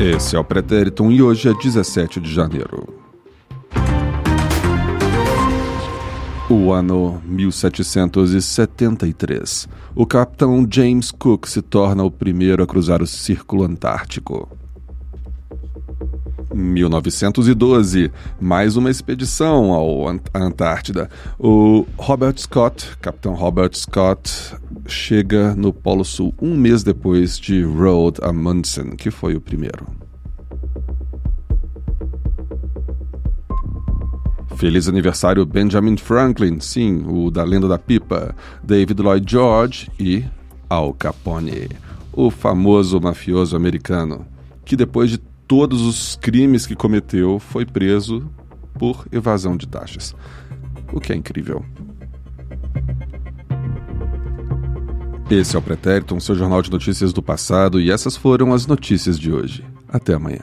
Esse é o Pretérito e hoje é 17 de janeiro. O ano 1773. O capitão James Cook se torna o primeiro a cruzar o Círculo Antártico. 1912, mais uma expedição ao Ant à Antártida. O Robert Scott, capitão Robert Scott, chega no Polo Sul um mês depois de Roald Amundsen, que foi o primeiro. Feliz aniversário Benjamin Franklin, sim, o da lenda da pipa, David Lloyd George e Al Capone, o famoso mafioso americano, que depois de todos os crimes que cometeu foi preso por evasão de taxas. O que é incrível. Esse é o Pretérito, um seu jornal de notícias do passado, e essas foram as notícias de hoje. Até amanhã.